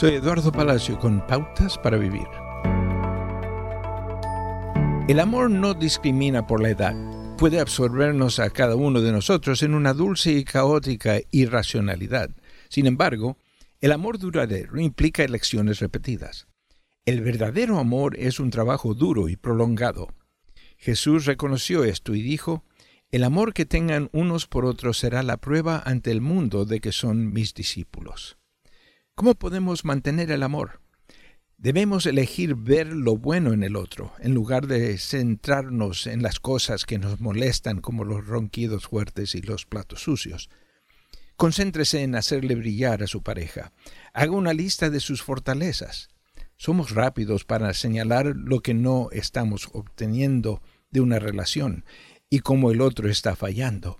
Soy Eduardo Palacio con Pautas para Vivir. El amor no discrimina por la edad. Puede absorbernos a cada uno de nosotros en una dulce y caótica irracionalidad. Sin embargo, el amor duradero implica elecciones repetidas. El verdadero amor es un trabajo duro y prolongado. Jesús reconoció esto y dijo, El amor que tengan unos por otros será la prueba ante el mundo de que son mis discípulos. ¿Cómo podemos mantener el amor? Debemos elegir ver lo bueno en el otro, en lugar de centrarnos en las cosas que nos molestan como los ronquidos fuertes y los platos sucios. Concéntrese en hacerle brillar a su pareja. Haga una lista de sus fortalezas. Somos rápidos para señalar lo que no estamos obteniendo de una relación y cómo el otro está fallando.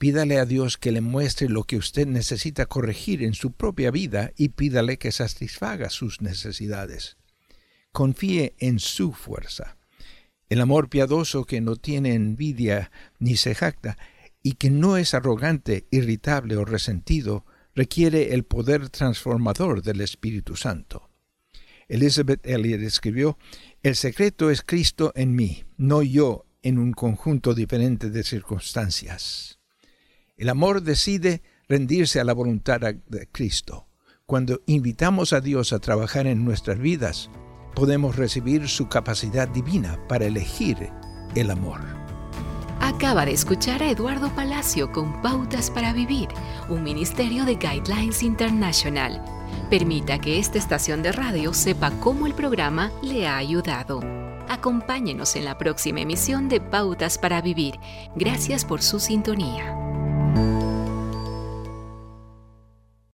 Pídale a Dios que le muestre lo que usted necesita corregir en su propia vida y pídale que satisfaga sus necesidades. Confíe en su fuerza. El amor piadoso que no tiene envidia ni se jacta y que no es arrogante, irritable o resentido, requiere el poder transformador del Espíritu Santo. Elizabeth Elliot escribió, El secreto es Cristo en mí, no yo en un conjunto diferente de circunstancias. El amor decide rendirse a la voluntad de Cristo. Cuando invitamos a Dios a trabajar en nuestras vidas, podemos recibir su capacidad divina para elegir el amor. Acaba de escuchar a Eduardo Palacio con Pautas para Vivir, un ministerio de Guidelines International. Permita que esta estación de radio sepa cómo el programa le ha ayudado. Acompáñenos en la próxima emisión de Pautas para Vivir. Gracias por su sintonía.